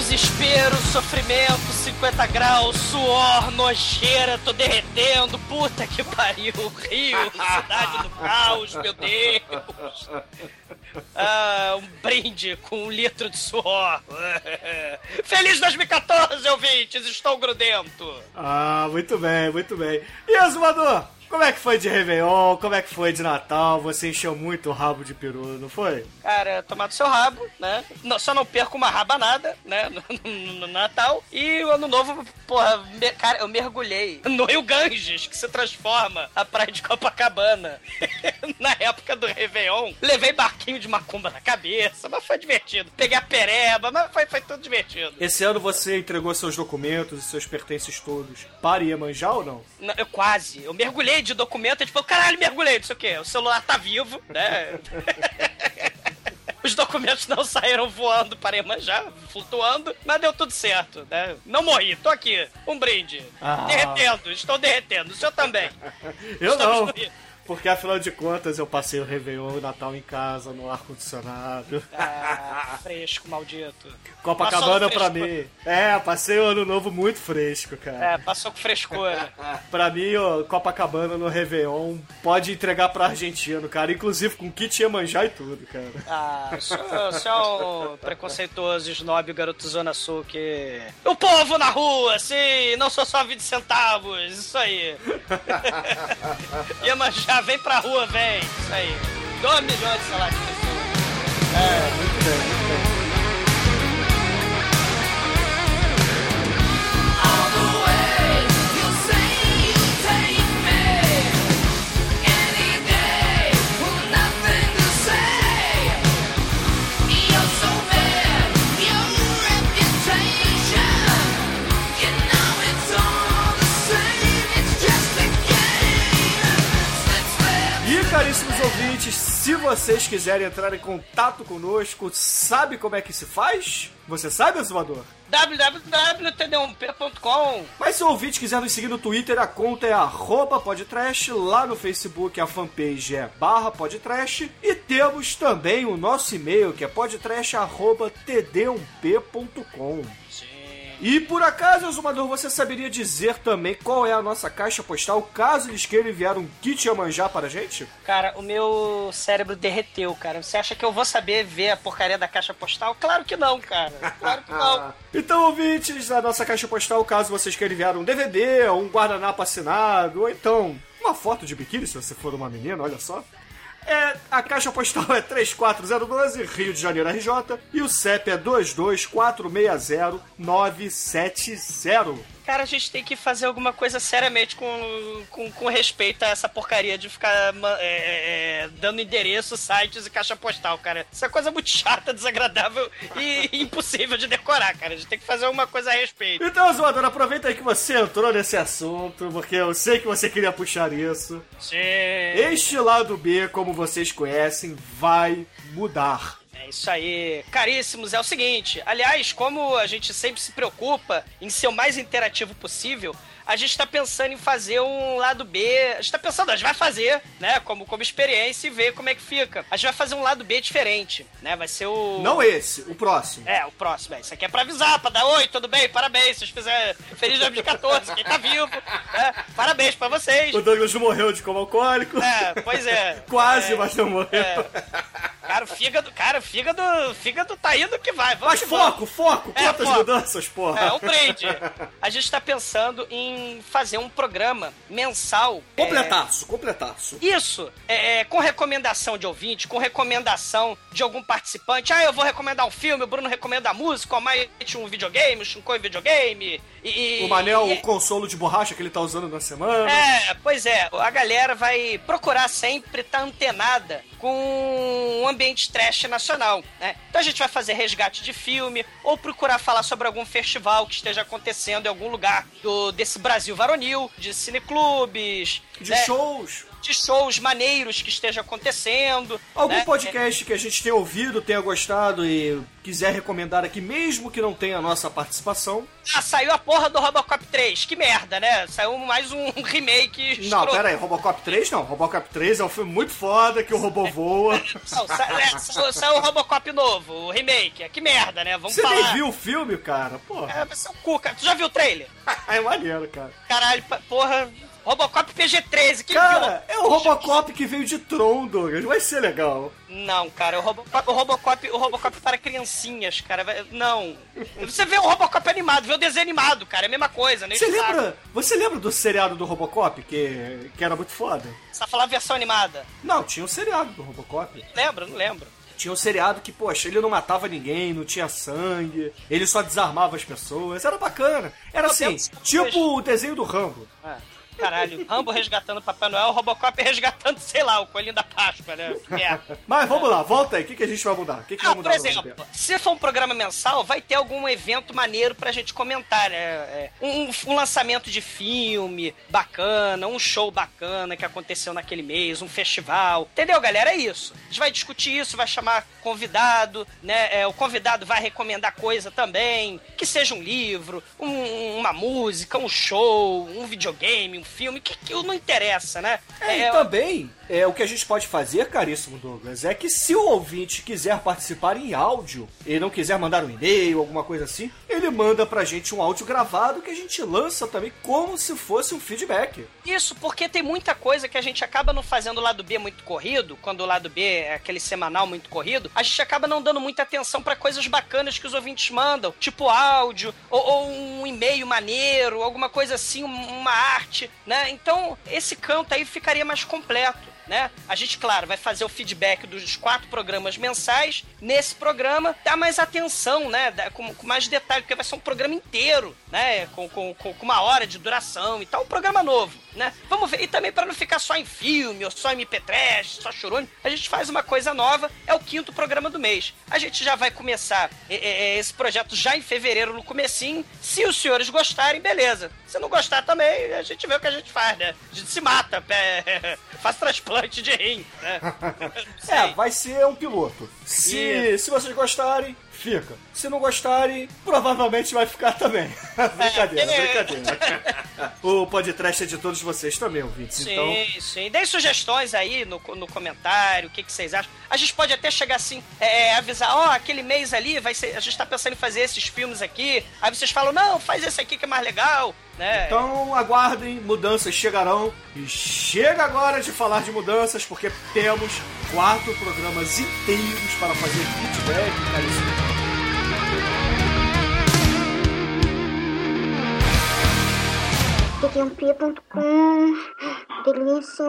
Desespero, sofrimento, 50 graus, suor, nojeira, tô derretendo, puta que pariu, Rio, cidade do caos, meu Deus. Ah, um brinde com um litro de suor. Feliz 2014, ouvintes, estou grudento. Ah, muito bem, muito bem. E Azumador? Como é que foi de Réveillon? Como é que foi de Natal? Você encheu muito o rabo de peru, não foi? Cara, tomar do seu rabo, né? Só não perco uma rabanada, né? No, Natal. E o ano novo, porra, cara, eu mergulhei no Rio Ganges, que se transforma a praia de Copacabana. na época do Réveillon, levei barquinho de macumba na cabeça, mas foi divertido. Peguei a pereba, mas foi, foi tudo divertido. Esse ano você entregou seus documentos e seus pertences todos para Iemanjá ou não? Não, Eu quase. Eu mergulhei de documento e tipo, caralho, mergulhei, não sei o quê. O celular tá vivo, né? Os documentos não saíram voando para Iemanjá, flutuando, mas deu tudo certo, né? Não morri, tô aqui. Um brinde. Ah. Derretendo, estou derretendo. O senhor também. Eu Estamos não. Porque afinal de contas eu passei o Réveillon e o Natal em casa, no ar-condicionado. Ah, fresco, maldito. Copacabana pra mim. É, passei o ano novo muito fresco, cara. É, passou com frescura. Pra mim, ó, Copacabana no Réveillon pode entregar pra argentino, cara. Inclusive com kit Iemanjá e tudo, cara. Ah, o senhor, o senhor é um preconceituoso, snob, garoto Zona Sul que... O povo na rua, sim, não sou só 20 centavos, isso aí. Iemanjá, vem pra rua, vem, isso aí. 2 milhões, de pessoas. É, muito bem, se vocês quiserem entrar em contato conosco, sabe como é que se faz? Você sabe, Azumador? www.td1p.com Mas se o ouvinte quiser nos seguir no Twitter, a conta é arroba podtrash, lá no Facebook a fanpage é barra podtrash e temos também o nosso e-mail que é podtrash.td1p.com. E por acaso, Azumador, você saberia dizer também qual é a nossa caixa postal caso eles queiram enviar um kit Iemanjá para a gente? Cara, o meu cérebro derreteu, cara. Você acha que eu vou saber ver a porcaria da caixa postal? Claro que não, cara. Claro que não. Então, ouvintes, a nossa caixa postal, caso vocês queiram enviar um DVD, um guardanapo assinado, ou então uma foto de biquíni, se você for uma menina, olha só. É, a caixa postal é 34012, Rio de Janeiro, RJ, e o CEP é 224609770. Cara, a gente tem que fazer alguma coisa seriamente com, com, com respeito a essa porcaria de ficar ma- é, é, dando endereço, sites e caixa postal, cara. Isso é coisa muito chata, desagradável e impossível de decorar, cara. A gente tem que fazer alguma coisa a respeito. Então, Zoador, aproveita aí que você entrou nesse assunto, porque eu sei que você queria puxar isso. Sim. Este lado B, como vocês conhecem, vai mudar. Isso aí. Caríssimos, é o seguinte. Aliás, como a gente sempre se preocupa em ser o mais interativo possível, a gente tá pensando em fazer um lado B. A gente tá pensando, a gente vai fazer, né? Como, como experiência e ver como é que fica. A gente vai fazer um lado B diferente, né? Vai ser o. Não esse, o próximo. É, o próximo. É. Isso aqui é pra avisar, pra dar oi, tudo bem, parabéns. Vocês fizeram Feliz 2014, quem tá vivo. né? Parabéns pra vocês. O Douglas não morreu de como alcoólico. É, pois é. Quase, É, mas não morreu. é. Cara, o fígado, cara, o fígado, o fígado tá indo que vai. Vamos Mas foco, foco, É, quantas foco. mudanças, porra? É, um brinde. A gente tá pensando em fazer um programa mensal. é, Completaço, completaço. isso, é, é, com recomendação de ouvinte, com recomendação de algum participante. Ah, eu vou recomendar um filme, o Bruno recomenda a música, o Almighty um videogame, o Shinkoi videogame. E, O Manel, e- o consolo de borracha que ele tá usando na semana. é, pois é, a galera vai procurar sempre estar antenada com o ambiente trash nacional, né? Então a gente vai fazer resgate de filme ou procurar falar sobre algum festival que esteja acontecendo em algum lugar do, desse Brasil varonil, de cineclubes, De né? shows. De shows maneiros que esteja acontecendo. Algum né? podcast que a gente tenha ouvido, tenha gostado e quiser recomendar aqui, mesmo que não tenha a nossa participação. Ah, saiu a porra do Robocop 3. Que merda, né? Saiu mais um remake. Não, pera aí, Robocop 3 não. Robocop 3 é um filme muito foda que o robô voa. Não, sa- é, sa- saiu o Robocop novo, o remake. Que merda, né? Vamos Você falar. nem viu o filme, cara? Porra, É, vai ser o cu, cara. Tu já viu o trailer? é maneiro, cara. Caralho, porra. Robocop PG-13, que Cara, viu? é o Robocop que veio de Tron, Douglas. Vai ser legal. Não, cara, o Robocop, o Robocop, o Robocop para criancinhas, cara. Não. Você vê o Robocop animado, vê o desenho animado, cara. É a mesma coisa, né? Você lembra, você lembra do seriado do Robocop, que, que era muito foda? Você falar versão animada. Não, tinha um seriado do Robocop. Lembra? Não lembro. Tinha um seriado que, poxa, ele não matava ninguém, não tinha sangue, ele só desarmava as pessoas. Era bacana. Era assim, tipo o desenho do Rambo. Ah, caralho, Rambo resgatando o Papai Noel, o Robocop resgatando, sei lá, o coelhinho da Páscoa, né? Merda. Mas vamos lá, volta aí. O que, que a gente vai mudar? O que, que Não, vai por mudar no exemplo, se for um programa mensal, vai ter algum evento maneiro pra gente comentar, né? É, Um, um lançamento de filme bacana, um show bacana que aconteceu naquele mês, um festival. Entendeu, galera? É isso. A gente vai discutir isso, vai chamar convidado, né? É, o convidado vai recomendar coisa também, que seja um livro, um- uma música, um show, um videogame, um filme, que, que não interessa, né? É, e também, é, o que a gente pode fazer, caríssimo Douglas, é que se o ouvinte quiser participar em áudio, e não quiser mandar um e-mail, alguma coisa assim, ele manda pra gente um áudio gravado que a gente lança também como se fosse um feedback. Isso, porque tem muita coisa que a gente acaba não fazendo o lado B muito corrido, quando o lado B é aquele semanal muito corrido, a gente acaba não dando muita atenção pra coisas bacanas que os ouvintes mandam, tipo áudio, ou, ou um e-mail maneiro, alguma coisa assim, um- uma arte, né? Então, esse canto aí ficaria mais completo. Né? A gente, claro, vai fazer o feedback dos quatro programas mensais. Nesse programa, dá mais atenção, né? Dá- com, com mais detalhe, porque vai ser um programa inteiro, né? Com, com, com uma hora de duração e tal. Um programa novo, né? Vamos ver. E também para não ficar só em filme, ou só MP3, só chorone, a gente faz uma coisa nova. É o quinto programa do mês. A gente já vai começar é, é, é, esse projeto já em fevereiro, no comecinho. Se os senhores gostarem, beleza. Se não gostar também, a gente vê o que a gente faz, né? A gente se mata, pé, faz transplante de rim, né? É, vai ser um piloto. Se, se vocês gostarem, fica. Se não gostarem, provavelmente vai ficar também. brincadeira, É. brincadeira. o podcast é de todos vocês também, ouvintes. Sim, Então, sim. Deem sugestões aí no, no comentário, o que, que vocês acham. A gente pode até chegar assim, é, é, avisar, ó, aquele mês ali, vai ser, a gente tá pensando em fazer esses filmes aqui. Aí vocês falam, não, faz esse aqui que é mais legal, né? Então aguardem, mudanças chegarão. E chega agora de falar de mudanças, porque temos quatro programas inteiros para fazer feedback, caríssimo. td1p.com Delícia.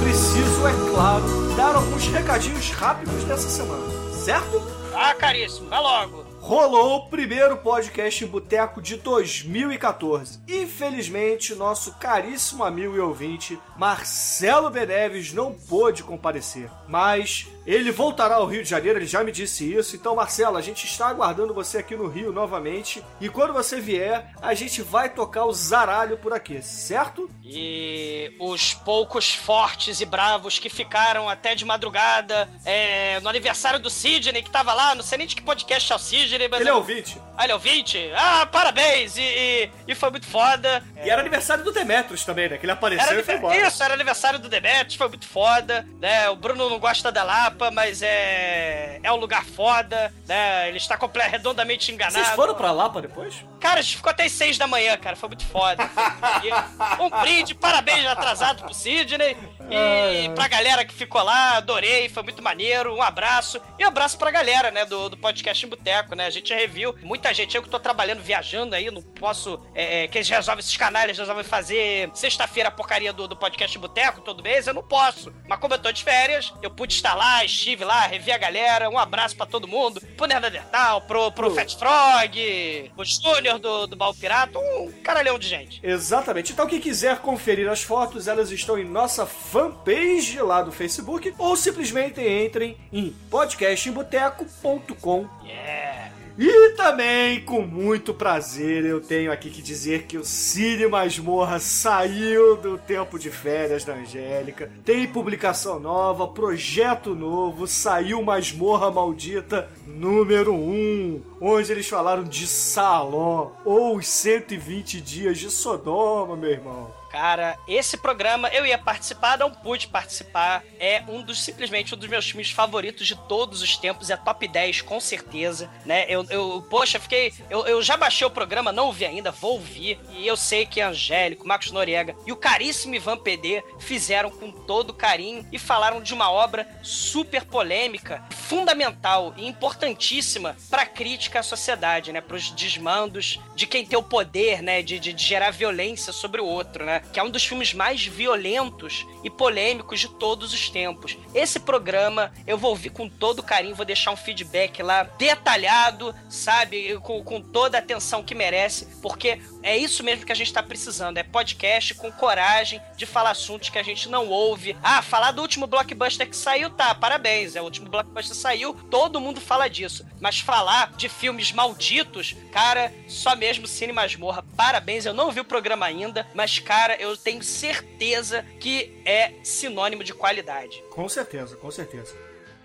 Preciso, é claro, dar alguns recadinhos rápidos dessa semana, certo? Ah, caríssimo, vai logo. Rolou o primeiro podcast Boteco de 2014. Infelizmente, nosso caríssimo amigo e ouvinte, Marcelo Beneves, não pôde comparecer. Mas ele voltará ao Rio de Janeiro, ele já me disse isso. Então, Marcelo, a gente está aguardando você aqui no Rio novamente. E quando você vier, a gente vai tocar o zaralho por aqui, certo? E os poucos fortes e bravos que ficaram até de madrugada é, no aniversário do Sidney, que tava lá, não sei nem de que podcast é o Sidney, mas. Ele é ouvinte. Ah, ele é ouvinte? Ah, parabéns! E, e, e foi muito foda. E era aniversário do Demetrius também, né? Que ele apareceu Era e foi embora. Isso, era aniversário do Demetrius, foi muito foda, né? O Bruno não gosta da Lapa, mas é é um lugar foda, né? Ele está comple- redondamente enganado. Vocês foram pra Lapa depois? Cara, a gente ficou até as seis da manhã, cara, foi muito foda. Um brinde, parabéns atrasado pro Sidney. E pra galera que ficou lá, adorei, foi muito maneiro. Um abraço. E um abraço pra galera, né, do, do podcast Boteco, né? A gente review. Muita gente, eu que tô trabalhando, viajando aí, não posso. É, é, que eles resolvem, esses canais, eles resolvem fazer sexta-feira a porcaria do, do podcast Boteco todo mês, eu não posso. Mas como eu tô de férias, eu pude estar lá, estive lá, revi a galera. Um abraço pra todo mundo. Pro Neandertal, pro, pro Fat Frog, pro Júnior do, do Baú Pirata, um caralhão de gente. Exatamente. Então, quem quiser conferir as fotos, elas estão em nossa fanpage lá do Facebook ou simplesmente entrem em podcastemboteco.com. Yeah. E também, com muito prazer, eu tenho aqui que dizer que o Cine Masmorra saiu do tempo de férias da Angélica. Tem publicação nova, projeto novo, saiu Masmorra Maldita número 1, onde eles falaram de Saló, ou os 120 dias de Sodoma, meu irmão. Cara, esse programa eu ia participar, não pude participar. É um dos simplesmente um dos meus filmes favoritos de todos os tempos. É top 10, com certeza. Né? Eu, eu poxa, fiquei. Eu, eu já baixei o programa, não ouvi ainda, vou ouvir. E eu sei que Angélico, Marcos Noriega e o caríssimo Ivan PD fizeram com todo carinho e falaram de uma obra super polêmica, fundamental e importantíssima para crítica à sociedade, né? Para os desmandos de quem tem o poder, né? De, de, de gerar violência sobre o outro, né? Que é um dos filmes mais violentos e polêmicos de todos os tempos. Esse programa eu vou ouvir com todo carinho, vou deixar um feedback lá detalhado, sabe? Com, com toda a atenção que merece, porque é isso mesmo que a gente tá precisando. É podcast com coragem de falar assuntos que a gente não ouve. Ah, falar do último blockbuster que saiu, tá, parabéns. É o último blockbuster saiu, todo mundo fala disso. Mas falar de filmes malditos, cara, só mesmo Cine Masmorra. Parabéns, eu não vi o programa ainda, mas, cara, eu tenho certeza que é sinônimo de qualidade. Com certeza, com certeza.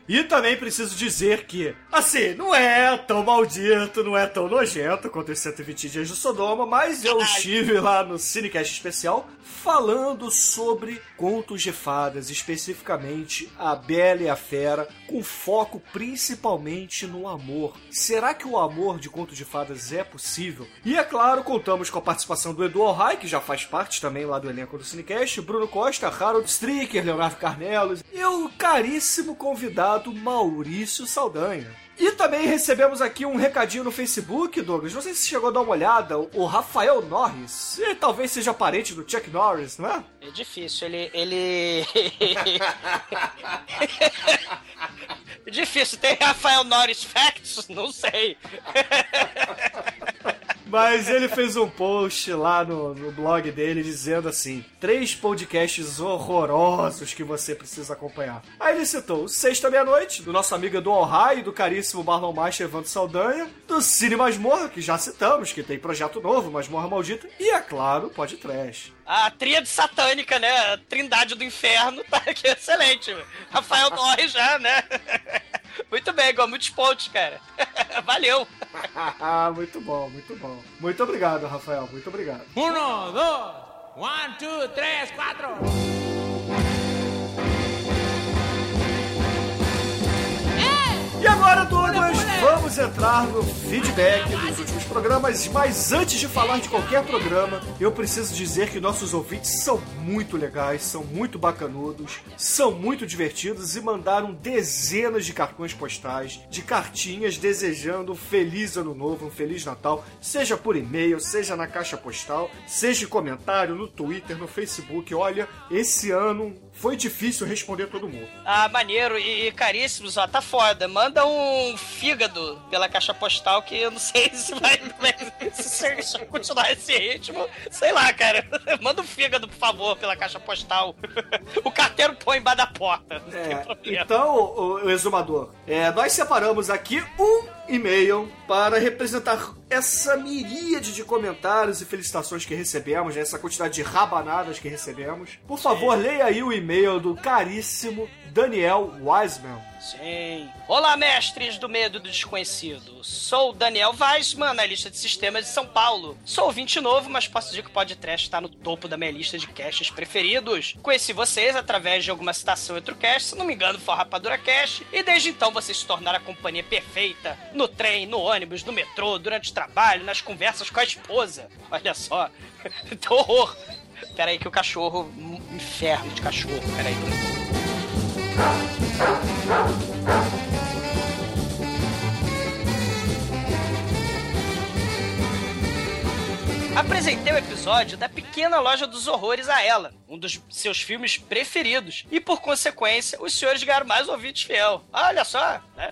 E também preciso dizer que, assim, não é tão maldito, não é tão nojento quanto os 120 dias de Sodoma, mas eu estive lá no Cinecast especial falando sobre contos de fadas, especificamente a Bela e a Fera, com foco principalmente no amor. Será que o amor de contos de fadas é possível? E é claro, contamos com a participação do Edu Alhai, que já faz parte também lá do elenco do Cinecast, Bruno Costa, Harold Stricker, Leonardo Carnelos e o caríssimo convidado Maurício Saldanha. E também recebemos aqui um recadinho no Facebook, Douglas. Não sei se chegou a dar uma olhada. O Rafael Norris. Ele talvez seja parente do Chuck Norris, não é? É difícil, ele. ele... difícil, tem Rafael Norris Facts? Não sei. Mas ele fez um post lá no, no, blog dele dizendo assim: três podcasts horrorosos que você precisa acompanhar. Aí ele citou Sexta Meia-Noite, do nosso amigo do Ohio e do caríssimo Marlon Master Evandro Saldanha, do Cine Masmorra, que já citamos, que tem projeto novo, Masmorra Maldita, e é claro, Pod Trash. A tríade satânica, né? A trindade do inferno tá aqui excelente. Rafael Norris já, né? Muito bem, igual muitos pontos, cara. Valeu. muito bom, muito bom. Muito obrigado, Rafael. Muito obrigado. Um, dois, one, two, três, quatro. E agora, Douglas, vamos entrar no feedback dos últimos programas. Mas antes de falar de qualquer programa, eu preciso dizer que nossos ouvintes são muito legais, são muito bacanudos, são muito divertidos e mandaram dezenas de cartões postais, de cartinhas desejando um feliz ano novo, um feliz Natal, seja por e-mail, seja na caixa postal, seja em comentário, no Twitter, no Facebook. Olha, esse ano foi difícil responder todo mundo. Ah, maneiro e, e caríssimos, ó, tá foda. Manda um fígado pela caixa postal que eu não sei se vai, se, se continuar esse ritmo. Sei lá, cara. Manda um fígado, por favor, pela caixa postal. o carteiro põe embaixo da porta. É, então, o, o exumador, é, nós separamos aqui um e-mail para representar essa miríade de comentários e felicitações que recebemos, né? essa quantidade de rabanadas que recebemos. Por favor, leia aí o e-mail do caríssimo Daniel Wiseman. Sim. Olá, mestres do medo do desconhecido. Sou Daniel Weisman, analista de sistemas de São Paulo. Sou ouvinte novo, mas posso dizer que o podcast está no topo da minha lista de caches preferidos. Conheci vocês através de alguma citação entre o cast, se não me engano, foi Rapadura Cash, e desde então vocês se tornaram a companhia perfeita no trem, no ônibus, no metrô, durante o trabalho, nas conversas com a esposa. Olha só. então, horror. Peraí que o cachorro... Inferno de cachorro. Peraí. Apresentei o episódio da Pequena Loja dos Horrores a ela, um dos seus filmes preferidos. E por consequência, os senhores ganharam mais ouvintes fiel. Olha só, né?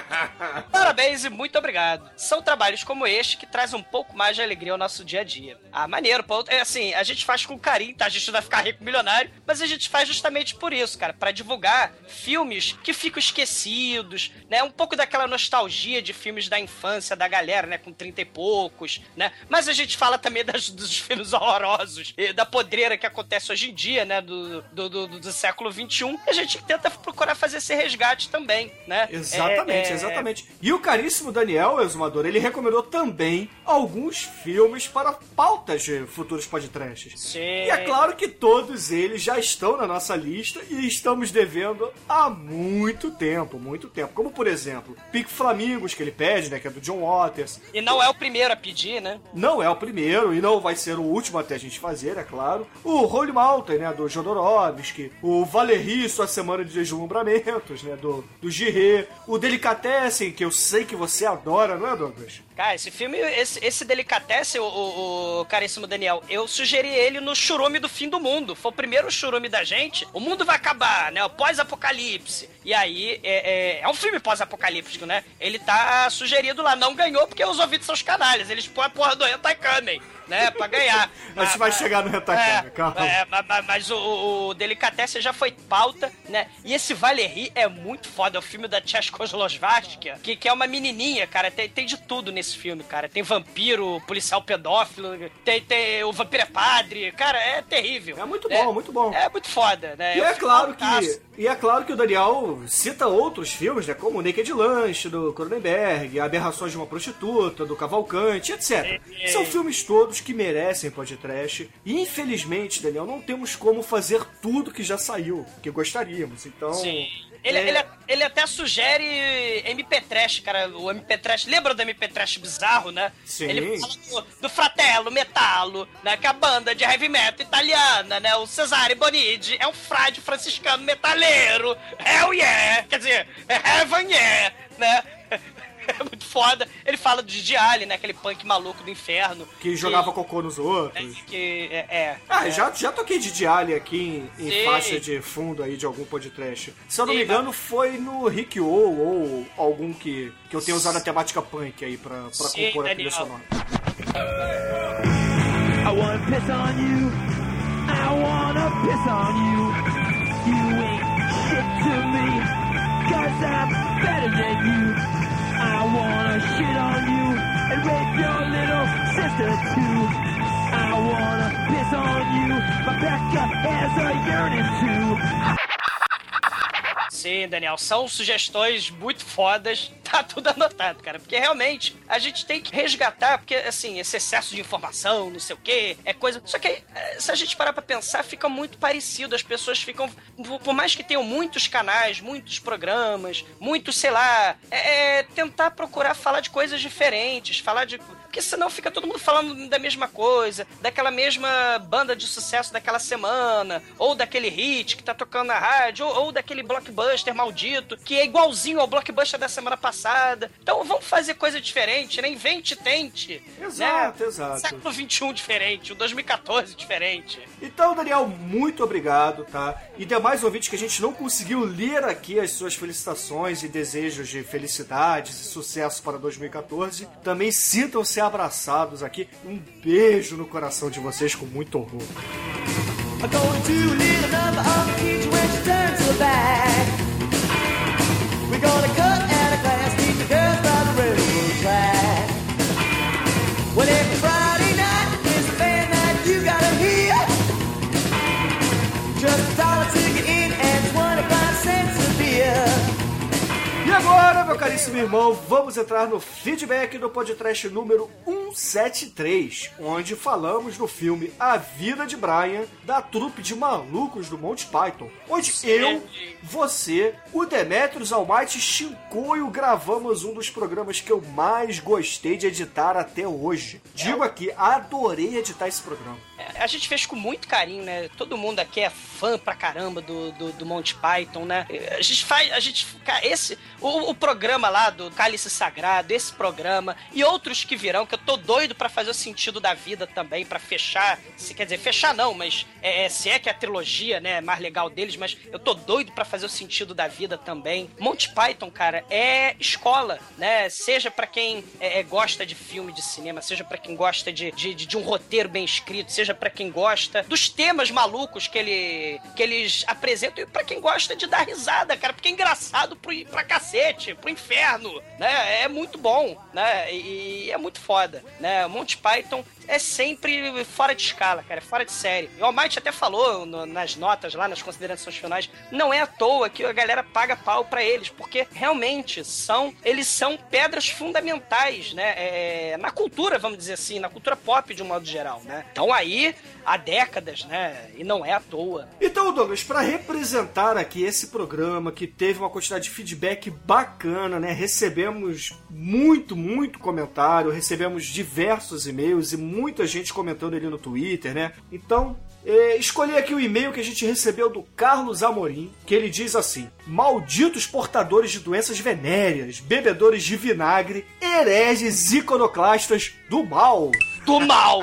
Parabéns e muito obrigado. São trabalhos como este que trazem um pouco mais de alegria ao nosso dia a dia. Ah, maneiro, pô. É assim, a gente faz com carinho, tá? A gente não vai ficar rico milionário, mas a gente faz justamente por isso, cara, para divulgar filmes que ficam esquecidos, né? Um pouco daquela nostalgia de filmes da infância da galera, né? Com 30 e poucos, né? Mas a gente fala também das, dos filmes horrorosos e da podreira que acontece hoje em dia, né? Do, do, do, do século XXI. A gente tenta procurar fazer esse resgate também, né? Exatamente, É, é, exatamente. E o caríssimo Daniel Exumador, ele recomendou também alguns filmes para pautas de futuros podcasts. Sim. E é claro que todos eles já estão na nossa lista e estamos devendo há muito tempo, muito tempo. Como, por exemplo, Pico Flamingos, que ele pede, né, que é do John Waters. E não é o primeiro a pedir, né? Não é o primeiro e não vai ser o último até gente fazer, é claro. O Holy Mountain, né, do Jodorowsky. O Valerie, Sua Semana de Deslumbramentos, né, do, do Girê. O Delicatessen, que eu sei que você adora, não é, Douglas? Cara, esse filme, esse, esse Delicatessen, o, o, o caríssimo Daniel, eu sugeri ele no churume do fim do mundo. Foi o primeiro churume da gente. O mundo vai acabar, né? O pós-apocalipse. E aí, é, é, é um filme pós-apocalíptico, né? Ele tá sugerido lá. Não ganhou porque os ouvidos são os canalhas. Eles põem a porra do Hentai Kamen, né? Pra ganhar. A gente vai chegar no Retacana, é, calma. é, ma- ma- mas o, o, Delicatessen já foi pauta, né? E esse Valerie é muito foda. É o filme da Tchaikovsky, que, que é uma menininha, cara. Tem, tem de tudo nesse filme, cara. Tem vampiro, policial pedófilo, tem, tem o vampiro é padre. Cara, é terrível. É muito bom, muito bom. É muito foda, né? E é filme claro que e é claro que o Daniel cita outros filmes, né, como Naked Lunch do Cronenberg, Aberrações de uma prostituta do Cavalcante, etc. É. São filmes todos que merecem podcast. E infelizmente, Daniel, não temos como fazer tudo que já saiu, que gostaríamos. Então, Sim. Ele, É. ele, ele até sugere MP Trash, cara. O MP Trash. Lembra do MP Trash bizarro, né? Sim. Ele fala do, do Fratello, Metallo, né? Que é a banda de heavy metal italiana, né? O Cesare Bonidi é um frade franciscano metaleiro. Hell yeah! Quer dizer, é heaven yeah, né? É muito foda. Ele fala de Diali, né? Aquele punk maluco do inferno. que jogava cocô nos outros. Que é. é Ah, é. já, já toquei de Diali aqui em, em faixa de fundo aí de algum podcast. Se eu não Sim, me engano, foi no Rick O ou algum que, que eu tenho usado a temática punk aí pra, pra Sim, compor a trilha Daniel. sonora. I wanna piss on you. I wanna piss on you. You ain't shit to me. Cause I'm better than you. Shit on you and rape your little sister too. I wanna piss on you. Has a too. Sim, Daniel, são sugestões muito fodas. Tá tudo anotado, cara. Porque realmente a gente tem que resgatar, porque assim, esse excesso de informação, não sei o quê, é coisa. Só que eh, se a gente parar pra pensar, fica muito parecido. As pessoas ficam. por- mais que tenham muitos canais, muitos programas, muitos, sei lá, é, é tentar procurar falar de coisas diferentes, falar de. Porque senão fica todo mundo falando da mesma coisa, daquela mesma banda de sucesso daquela semana, ou daquele hit que tá tocando na rádio, ou, ou daquele blockbuster maldito, que é igualzinho ao blockbuster da semana passada. Então vamos fazer coisa diferente, né? Invente, tente. Exato, né? exato. Século XXI diferente, o 2014 diferente. Então, Daniel, muito obrigado, tá? E demais ouvintes que a gente não conseguiu ler aqui as suas felicitações e desejos de felicidades e sucesso para 2014, também sintam-se abraçados aqui. Um beijo no coração de vocês com muito orgulho. I'm going to another she turns back. We're gonna cut out a class, meet the girls by the railroad track. Well, every Friday night is a band night you gotta hear. Just a dollar ticket in and 25 cents a beer. E agora, meu caríssimo irmão, vamos entrar no feedback do podcast número 173, onde falamos do filme A Vida de Brian, da trupe de malucos do Monty Python, onde eu, você, o Demetrius Almighty Shinkoio gravamos um dos programas que eu mais gostei de editar até hoje. Digo aqui, adorei editar esse programa. É, A gente fez com muito carinho, né? Todo mundo aqui é fã pra caramba do, do, do Monty Python, né? A gente faz. A gente. Esse. O, o programa lá do Cálice Sagrado, esse programa e outros que virão, que eu tô doido pra fazer o sentido da vida também, pra fechar. Se quer dizer, fechar não, mas é, é, se é que a trilogia, né, é mais legal deles, mas eu tô doido pra fazer o sentido da vida também. Monty Python, cara, é escola, né? Seja pra quem é, é, gosta de filme de cinema, seja pra quem gosta de, de, de um roteiro bem escrito, seja pra quem gosta dos temas malucos que, ele, que eles apresentam e pra quem gosta de dar risada, cara, porque é engraçado pro, pra cacete, pro inferno, né? É muito bom, né? E, e é muito foda, né? Monty Python é sempre fora de escala, cara, é fora de série. E o Almighty até falou no- nas notas lá, nas considerações finais, não é à toa que a galera paga pau pra eles, porque realmente são, eles são pedras fundamentais, né, é, na cultura, vamos dizer assim, na cultura pop de um modo geral, né. Então aí, há décadas, né, e não é à toa. Então, Douglas, para representar aqui esse programa que teve uma quantidade de feedback bacana, né? Recebemos muito, muito comentário, recebemos diversos e-mails e muita gente comentando ali no Twitter, né? Então, eh, escolhi aqui o e-mail que a gente recebeu do Carlos Amorim, que ele diz assim: Malditos portadores de doenças venéreas, bebedores de vinagre, hereges iconoclastas do mal. Do mal!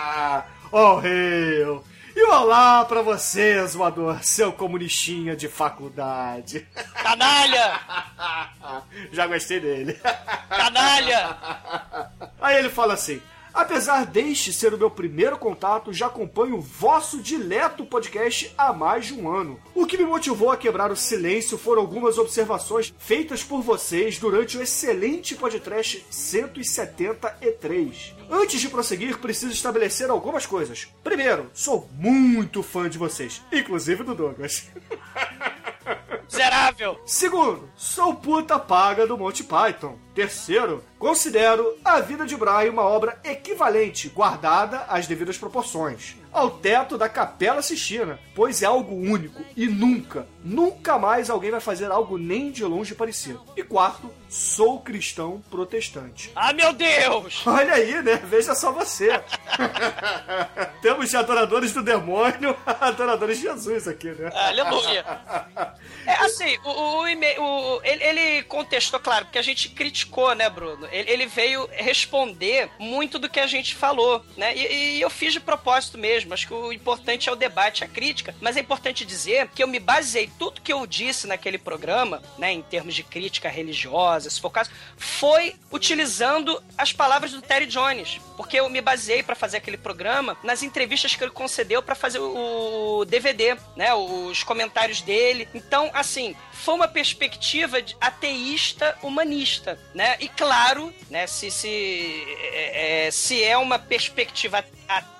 Horrível! E um olá pra você, zoador, seu comunistinha de faculdade. Canalha! Já gostei dele. Canalha! Aí ele fala assim: Apesar deste ser o meu primeiro contato, já acompanho o vosso dileto podcast há mais de um ano. O que me motivou a quebrar o silêncio foram algumas observações feitas por vocês durante o excelente podcast 173. Antes de prosseguir, preciso estabelecer algumas coisas. Primeiro, sou muito fã de vocês, inclusive do Douglas. Miserável! Segundo, sou puta paga do Monty Python. Terceiro, considero A Vida de Brian uma obra equivalente, guardada às devidas proporções, ao teto da Capela Sistina, pois é algo único e nunca, nunca mais alguém vai fazer algo nem de longe parecido. E quarto, sou cristão protestante. Ah, meu Deus! Olha aí, né? Veja só você. Temos de adoradores do demônio adoradores de Jesus aqui, né? Aleluia. É assim, o, o, o- ele, ele contestou, claro, porque a gente criticou, né, Bruno? Ele, ele veio responder muito do que a gente falou, né? E, e eu fiz de propósito mesmo. Acho que o importante é o debate, a crítica. Mas é importante dizer que eu me baseei, tudo que eu disse naquele programa, né, em termos de crítica religiosa, se for caso, foi utilizando as palavras do Terry Jones. Porque eu me baseei para fazer aquele programa nas entrevistas que ele concedeu para fazer o DVD, né? Os comentários dele. Então, assim, foi uma perspectiva ateísta humanista, né? E claro, né, se, se, é, é, se é uma perspectiva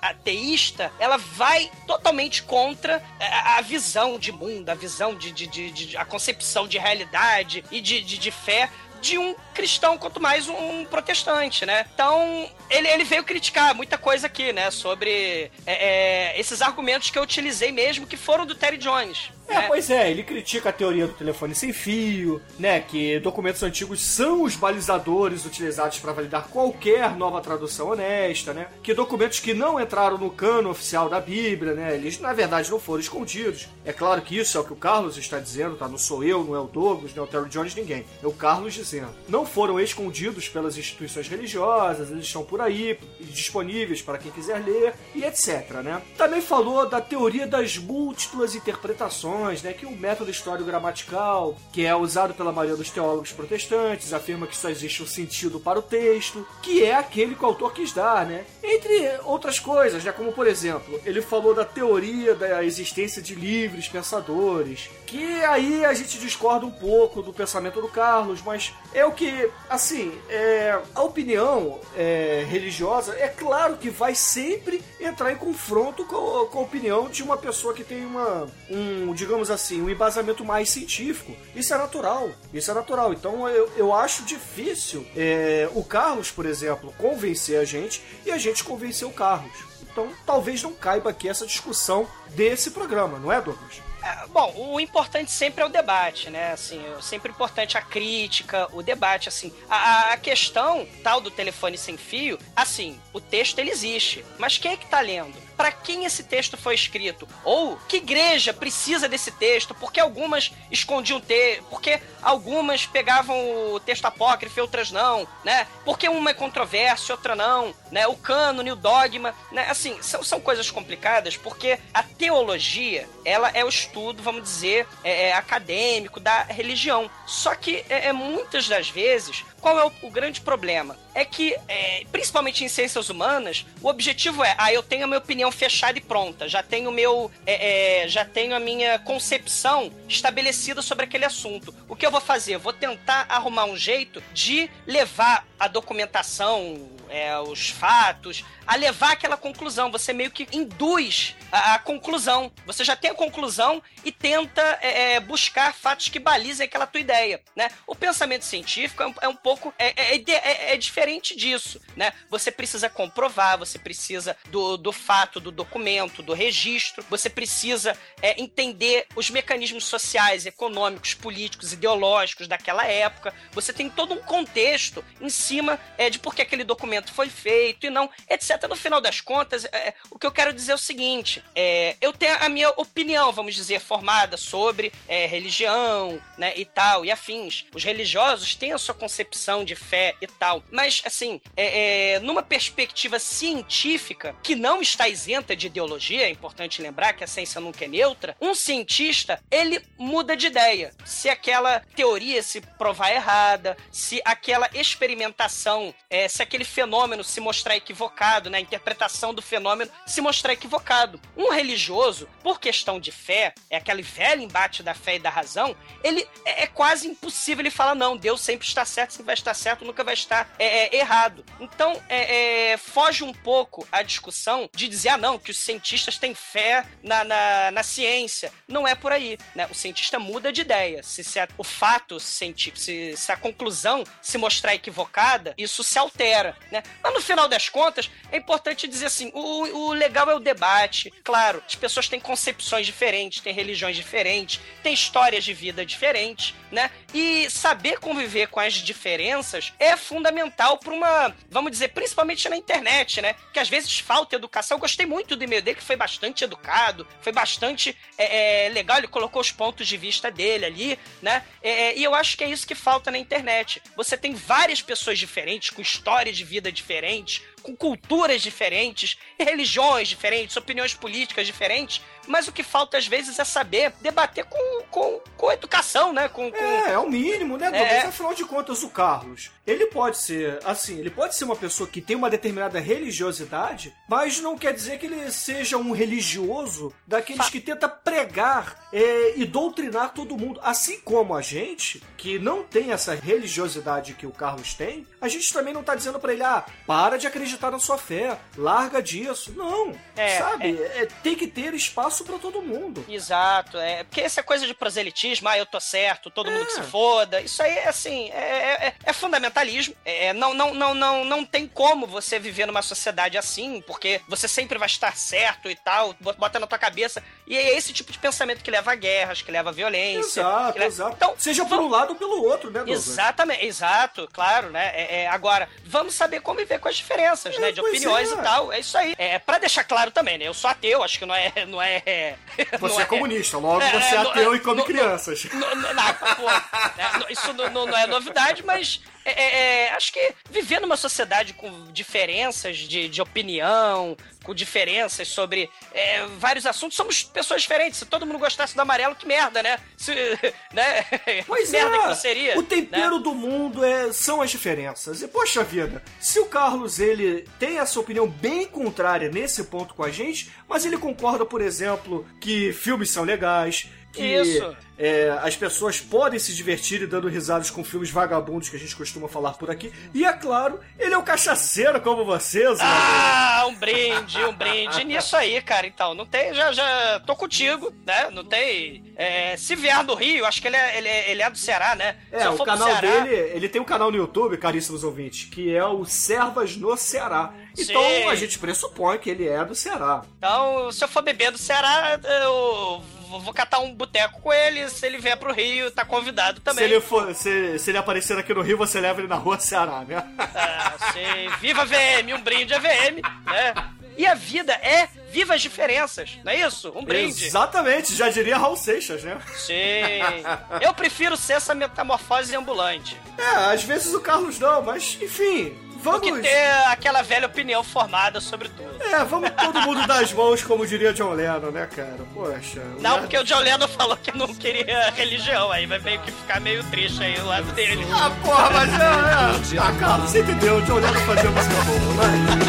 ateísta, ela vai totalmente contra a, a visão de mundo, a visão de, de, de- de- a concepção de realidade e de, de, de fé de um cristão, quanto mais um protestante, né? Então, ele, ele veio criticar muita coisa aqui, né? Sobre é, é, esses argumentos que eu utilizei mesmo, que foram do Terry Jones. É, né? pois é, ele critica a teoria do telefone sem fio, né? Que documentos antigos são os balizadores utilizados para validar qualquer nova tradução honesta, né? Que documentos que não entraram no cano oficial da Bíblia, né? Eles na verdade não foram escondidos. É claro que isso é o que o Carlos está dizendo, tá? Não sou eu, não é o Douglas, não é o Terry Jones, ninguém. É o Carlos dizendo. Não foram escondidos pelas instituições religiosas, eles estão por aí, disponíveis para quem quiser ler e etc, né? Também falou da teoria das múltiplas interpretações, né? Que o método histórico-gramatical, que é usado pela maioria dos teólogos protestantes, afirma que só existe um sentido para o texto, que é aquele que o autor quis dar, né? Entre outras coisas, né? Como, por exemplo, ele falou da teoria da existência de livres pensadores, que aí a gente discorda um pouco do pensamento do Carlos, mas é o que, assim, é, a opinião é, religiosa, é claro que vai sempre entrar em confronto com, com a opinião de uma pessoa que tem uma, um, digamos assim, um embasamento mais científico. Isso é natural, isso é natural. Então eu, eu acho difícil é, o Carlos, por exemplo, convencer a gente e a gente convencer o Carlos. Então talvez não caiba aqui essa discussão desse programa, não é, Douglas? é, bom, o importante sempre é o debate, né? Assim, é sempre importante a crítica, o debate, assim. A, a questão tal do telefone sem fio, assim, o texto ele existe, mas quem é que tá lendo? Para quem esse texto foi escrito? Ou que igreja precisa desse texto? Porque algumas escondiam texto, porque algumas pegavam o texto apócrifo e outras não, né? Porque uma é controverso, outra não, né? O cânone, o dogma, né? Assim, são, são coisas complicadas porque a teologia, ela é o estudo, vamos dizer, é, é acadêmico da religião. Só que é, é muitas das vezes qual é o, o, grande problema? É que, é, principalmente em ciências humanas, o objetivo é, ah, eu tenho a minha opinião fechada e pronta, já tenho meu, é, é, já tenho a minha concepção estabelecida sobre aquele assunto. O que eu vou fazer? Vou tentar arrumar um jeito de levar a documentação, é, os fatos, a levar aquela conclusão. Você meio que induz a, a conclusão. Você já tem a conclusão e tenta é, é buscar fatos que balizem aquela tua ideia, né? O pensamento científico é um, é um pouco é, é, é, diferente disso, né? Você precisa comprovar, você precisa do, do fato, do documento, do registro. Você precisa entender os mecanismos sociais, econômicos, políticos, ideológicos daquela época. Você tem todo um contexto em cima de por que aquele documento foi feito e não, etc no final das contas, é, o que eu quero dizer é o seguinte: é, eu tenho a minha opinião, vamos dizer, formada sobre é, religião, né, e tal, e afins. Os religiosos têm a sua concepção de fé e tal. Mas, assim, é, é, numa perspectiva científica, que não está isenta de ideologia, é importante lembrar que a ciência nunca é neutra, um cientista, ele muda de ideia. Se aquela teoria se provar errada, se aquela experimentação, é, se aquele fenômeno se mostrar equivocado, né? A interpretação do fenômeno se mostrar equivocado. Um religioso, por questão de fé, é aquele velho embate da fé e da razão, ele é, é quase impossível ele falar, não, Deus sempre está certo, sempre vai estar certo, nunca vai estar é, é, errado. Então, é, é, foge um pouco a discussão de dizer, ah, não, que os cientistas têm fé na, na, na ciência. Não é por aí, né? O cientista muda de ideia. Se, se a, o fato científico, se, se a conclusão se mostrar equivocada, isso se altera, né? Mas no final das contas, é importante dizer assim: o, o legal é o debate. Claro, as pessoas têm concepções diferentes, têm religiões diferentes, têm histórias de vida diferentes, né? E saber conviver com as diferenças é fundamental para uma, vamos dizer, principalmente na internet, né? Que às vezes falta educação. Eu gostei muito do e-mail dele, que foi bastante educado, foi bastante é, é, legal. Ele colocou os pontos de vista dele ali, né? É, e eu acho que é isso que falta na internet. Você tem várias pessoas diferentes, com histórias de vida diferentes, com culturas diferentes, religiões diferentes, opiniões políticas diferentes, mas o que falta às vezes é saber debater com, com, com educação, né? Com, com... É, é o mínimo, né, Douglas? É. Afinal de contas, o Carlos, ele pode ser, assim, ele pode ser uma pessoa que tem uma determinada religiosidade, mas não quer dizer que ele seja um religioso daqueles Fa que tenta pregar é, e doutrinar todo mundo. Assim como a gente, que não tem essa religiosidade que o Carlos tem, a gente também não tá dizendo para ele, ah, para de acreditar na sua fé, larga disso. Não, é, sabe? É... É, tem que ter espaço para todo mundo. Exato, é porque essa coisa de proselitismo, ah, eu tô certo, todo mundo que se é. foda, isso aí, assim, é, é, é fundamentalismo. É, não, não, não, não, não tem como você viver numa sociedade assim, porque você sempre vai estar certo e tal, bota na tua cabeça. E é esse tipo de pensamento que leva a guerras, que leva a violência. Exato, leva... exato. Então, Seja por um lado ou pelo outro, né, Douglas? Exatamente, exato, claro, né? É, é, agora, vamos saber conviver com as diferenças, né? De opiniões e tal. É isso aí. É, pra deixar claro também, né? Eu sou ateu, acho que não é. Não é você não é, comunista, logo é, você é ateu e come crianças. Não, não, pô? Isso não, não é novidade, mas é, é, é, acho que viver numa sociedade com diferenças de, de opinião, com diferenças sobre é, vários assuntos, somos pessoas diferentes. Se todo mundo gostasse do amarelo, que merda, né? Se, né? Pois merda é, que seria. O tempero né? do mundo é, são as diferenças. E, poxa vida, se o Carlos ele tem essa opinião bem contrária nesse ponto com a gente, mas ele concorda, por exemplo, que filmes são legais, que Isso. É, as pessoas podem se divertir dando risadas com filmes vagabundos que a gente costuma falar por aqui. E é claro, ele é um cachaceiro como vocês. Ah, um brinde, um brinde. Nisso aí, cara, então. Não tem, já, já tô contigo, né? Não tem. É, se vier do Rio, acho que ele é, ele é, ele é do Ceará, né? É, o canal Ceará... dele, ele tem um canal no YouTube, caríssimos ouvintes, que é o Servas no Ceará. Então Sim. a gente pressupõe que ele é do Ceará. Então, se eu for beber do Ceará, eu vou, catar um boteco com ele, se ele vier pro Rio, tá convidado também. Se ele, for, se, se ele aparecer aqui no Rio, você leva ele na rua Ceará, né? Ah, sim. Viva a VM, um brinde a VM, né? E a vida é viva as diferenças, não é isso? Um brinde. Exatamente, já diria Raul Seixas, né? Sim. Eu prefiro ser essa metamorfose ambulante. É, às vezes o Carlos não, mas enfim, Do vamos. que ter aquela velha opinião formada sobre tudo. É, vamos todo mundo dar as mãos, como diria John Lennon, né, cara? Poxa. Não, né? porque o John Lennon falou que não queria religião, aí vai meio que ficar meio triste aí o lado dele. Ah, porra, mas é. é. Ah, Carlos, você entendeu? O John Lennon fazia música boa, né?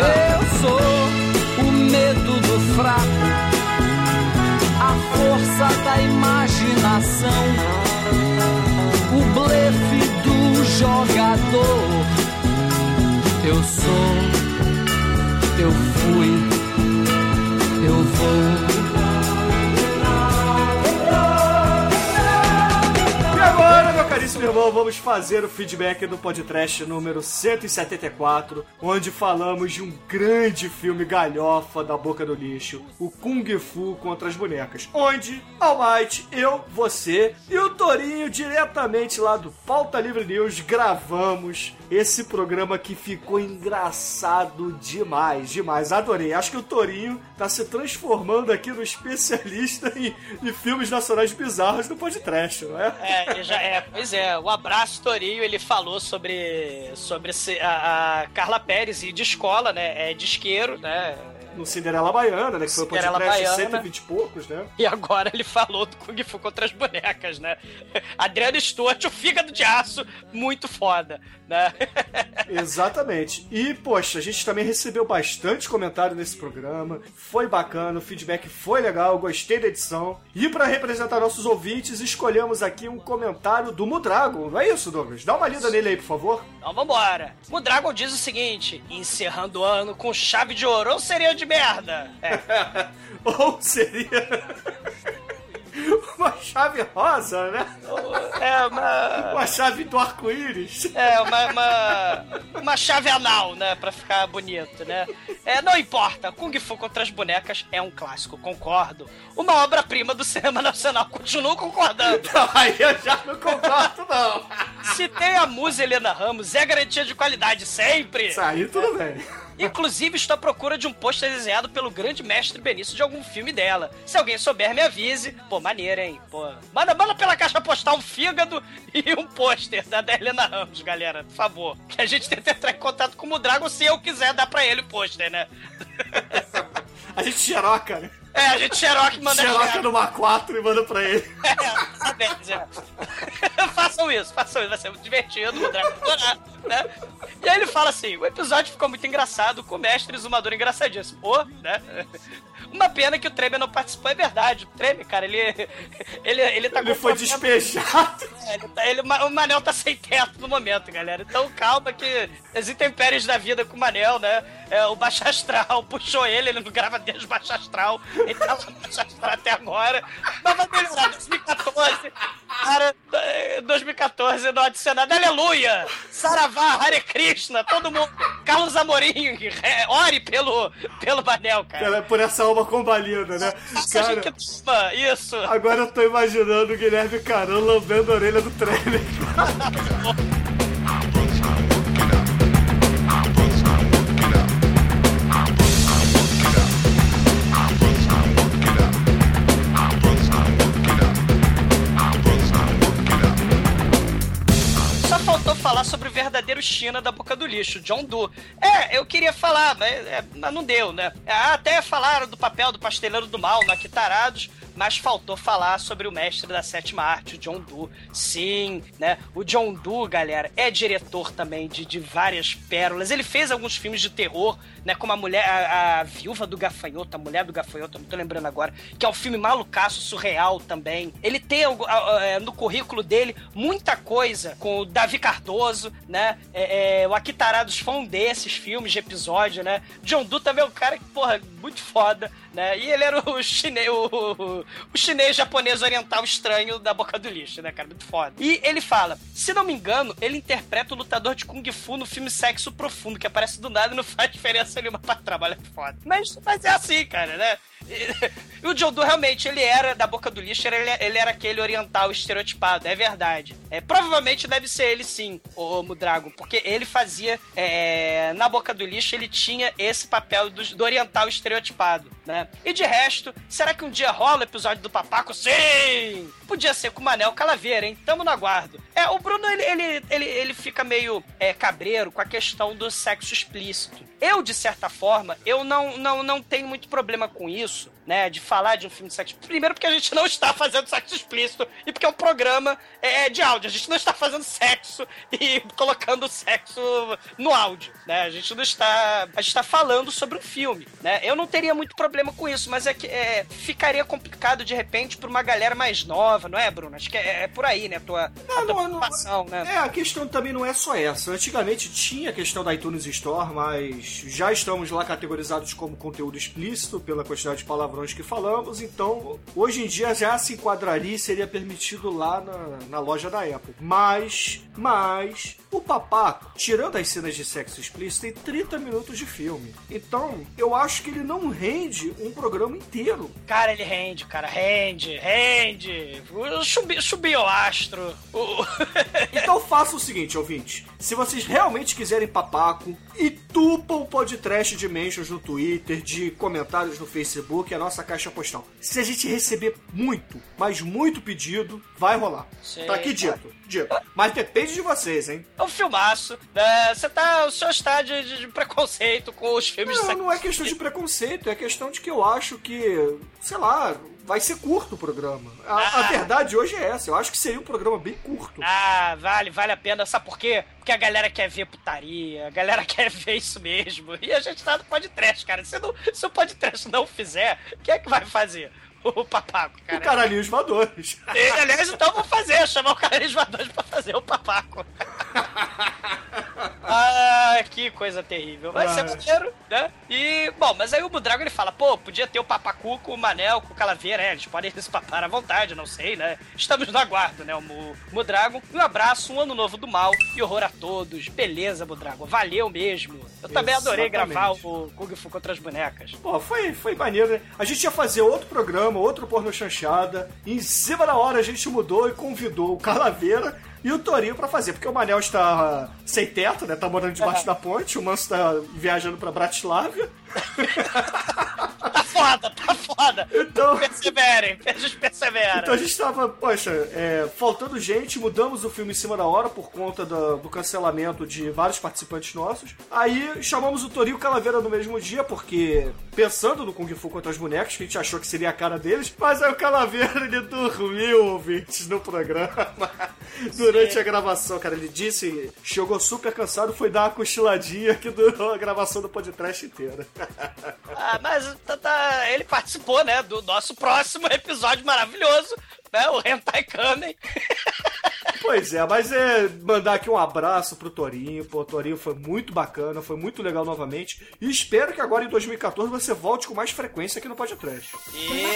Eu sou o medo do fraco, a força da imaginação, o blefe do jogador. Eu sou, eu fui, eu vou. Caríssimo irmão, vamos fazer o feedback do podcast número 174, onde falamos de um grande filme galhofa da boca do lixo, o Kung Fu contra as bonecas, onde All Might, eu, você e o Torinho, diretamente lá do Pauta Livre News, gravamos esse programa que ficou engraçado demais, demais. Adorei. Acho que o Torinho tá se transformando aqui no especialista em, em filmes nacionais bizarros do podcast, não é? É, já é. Pois é, o abraço Torinho, ele falou sobre, sobre a, a Carla Pérez e de escola, né? É de isqueiro, né? No Cinderela Baiana, né? Que foi o Cinderela podcast Baiana. 120 e poucos, né? E agora ele falou do Kung Fu contra as bonecas, né? Adriano Stuart, o fígado de aço, muito foda, né? Exatamente. E, poxa, a gente também recebeu bastante comentário nesse programa. Foi bacana, o feedback foi legal, gostei da edição. E pra representar nossos ouvintes, escolhemos aqui um comentário do Mudragon. Não é isso, Douglas? Dá uma lida nele aí, por favor. Então vambora. O Dragon diz o seguinte: encerrando o ano com chave de ouro, ou seria de merda? É, Ou seria. uma chave rosa, né? é uma. Uma chave do arco-íris. É, uma, uma, uma chave anal, né? Pra ficar bonito, né? É, não importa, Kung Fu contra as bonecas é um clássico, concordo. Uma obra-prima do cinema nacional, continuo concordando. Não, aí eu já não concordo, não. Se tem a musa Helena Ramos, é garantia de qualidade sempre. Isso aí tudo bem. Inclusive, estou à procura de um pôster desenhado pelo grande mestre Benício de algum filme dela. Se alguém souber, me avise. Pô, maneiro, hein? Pô, manda, manda pela caixa postal um fígado e um pôster da, Helena Ramos, galera, por favor. Que a gente tenta entrar em contato com o Dragon se eu quiser dar pra ele o pôster, né? A gente xeroca, né? É, a gente xerox manda Xeroca xerox. numa 4 e manda pra ele. É, é. façam isso, façam isso, vai ser muito divertido, o adorar, né? E aí ele fala assim: o episódio ficou muito engraçado, com o mestre exumador engraçadíssimo. Pô, né? Uma pena que o Treme não participou, é verdade. O Treme, cara, ele. Ele, ele tá Ele foi despejado. É, ele tá- ele- o Manel tá sem teto no momento, galera. Então calma que as intempéries da vida com o Manel, né? É, o Baixa Astral puxou ele, ele não grava desde o Baixa Astral. Ele tá lá no Baixa Astral até agora. Mas vai melhorar, 2014. Cara, eh, 2014 não adicionado. Aleluia! Saravá, Hare Krishna, todo mundo. Carlos Amorim, é, ore pelo, pelo Manel, cara. Pela- Por essa alma combalida, né? Cara, gente isso. agora eu tô imaginando o Guilherme Caran lambendo a orelha do trailer. verdadeiro China da boca do lixo, John Doe. É, eu queria falar, mas, é, mas não deu, né? É, Até falaram do papel do pasteleiro do mal no Aquitarados, mas faltou falar sobre o mestre da sétima arte, o John Doe. Sim, né? O John Doe, galera, é diretor também de, de várias pérolas. Ele fez alguns filmes de terror, né? Como a mulher, a, a viúva do gafanhoto, a mulher do gafanhoto, não tô lembrando agora, que é um filme malucaço, surreal também. Ele tem é, no currículo dele muita coisa com o Davi Cardoso, né? É, é, o Aquitarados foi um desses filmes de episódio, né? John Doe também é um cara que, porra, muito foda, né? E ele era o chinês, o, o chinês, japonês, oriental estranho da boca do lixo, né, cara? Muito foda. E ele fala, se não me engano, ele interpreta o lutador de Kung Fu no filme Sexo Profundo, que aparece do nada e não faz diferença nenhuma pra trabalho. É foda. Mas, mas é assim, cara, né? E o Doe realmente, ele era da boca do lixo, ele, ele era aquele oriental estereotipado, é verdade. É, provavelmente deve ser ele sim, o Mudrago, porque ele fazia, é, na boca do lixo, ele tinha esse papel do, do, oriental estereotipado, né? E de resto, será que um dia rola o episódio do Papaco? Sim! Podia ser com o Manel Calaveira, hein? Tamo no aguardo. É, o Bruno, ele, ele, ele, ele fica meio é, cabreiro com a questão do sexo explícito. Eu, de certa forma, eu não, não, não tenho muito problema com isso, né? De falar de um filme de sexo. Primeiro porque a gente não está fazendo sexo explícito e porque é um programa é, de áudio. A gente não está fazendo sexo e colocando sexo no áudio, né? A gente não está... A gente está falando sobre um filme, né? Eu não teria muito problema com isso, mas é que é, ficaria complicado, de repente, para uma galera mais nova, não é, Bruno? Acho que é, é por aí, né? Tua, não, tua não, não, né? É, a questão também não é só essa. Antigamente tinha a questão da iTunes Store, mas já estamos lá categorizados como conteúdo explícito pela quantidade de palavrões que falamos, então hoje em dia já se enquadraria e seria permitido lá na, na loja da Apple. Mas, mas, o papaco, tirando as cenas de sexo explícito, tem 30 minutos de filme. Então, eu acho que ele não rende um programa inteiro. Cara, ele rende, cara, rende, rende. Subiu o astro. então faça o seguinte, ouvinte. Se vocês realmente quiserem papaco, e tupam o podcast de mentions no Twitter, de comentários no Facebook, a nossa caixa postal. Se a gente receber muito, mas muito pedido, vai rolar. Sim, tá aqui dito, Mas depende de vocês, hein? É um filmaço. Né? Você tá. O senhor está de, de preconceito com os filmes Não, de não é questão de preconceito, é questão de que eu acho que, sei lá, vai ser curto o programa. A, ah. a, verdade hoje é essa. Eu acho que seria um programa bem curto. Ah, vale, vale a pena. Sabe por quê? Porque a galera quer ver putaria, a galera quer ver isso mesmo. E a gente tá no podcast, cara. Se, não, se o podcast não fizer, quem é que vai fazer? o papaco, cara. O caralhinhos voadores. E, aliás, então vou fazer, chamar o caralhinhos voadores pra fazer o papaco. ah, que coisa terrível. Vai ser maneiro, né? E, bom, mas aí o Budrago ele fala, pô, podia ter o papacu com o Manel, com o Calaveira, é, eles podem se papar à vontade, não sei, né? Estamos no aguardo, né, o Mudrago. Um abraço, um ano novo do mal e horror a todos. Beleza, Budrago, valeu mesmo. Eu também Exatamente. adorei gravar o Kung Fu contra as bonecas. Pô, foi, foi maneiro, né? A gente ia fazer outro programa, outro porno chanchada. E em cima da hora a gente mudou e convidou o Calaveira e o Torinho para fazer, porque o Manel está sem teto, né? Tá morando debaixo é. da ponte, o Manso tá viajando para Bratislava. tá foda, tá foda. Então, perseverem, a gente persevera. Então a gente tava, poxa, é, faltando gente, mudamos o filme em cima da hora por conta do, do, cancelamento de vários participantes nossos. Aí chamamos o Torinho Calaveira no mesmo dia, porque pensando no Kung Fu contra os bonecos, que a gente achou que seria a cara deles, mas aí o Calaveira ele dormiu, ouvintes, no programa. Durante Sim. a gravação, cara, ele disse, chegou super cansado, foi dar uma cochiladinha que durou a gravação do podcast inteira. ah, mas tá, tá, ele participou, né, do nosso próximo episódio maravilhoso, né, o Hentai Kamen. Pois é, mas é mandar aqui um abraço pro Torinho. Pô, o Torinho foi muito bacana, foi muito legal novamente. E espero que agora em 2014 você volte com mais frequência aqui no Podcast. E...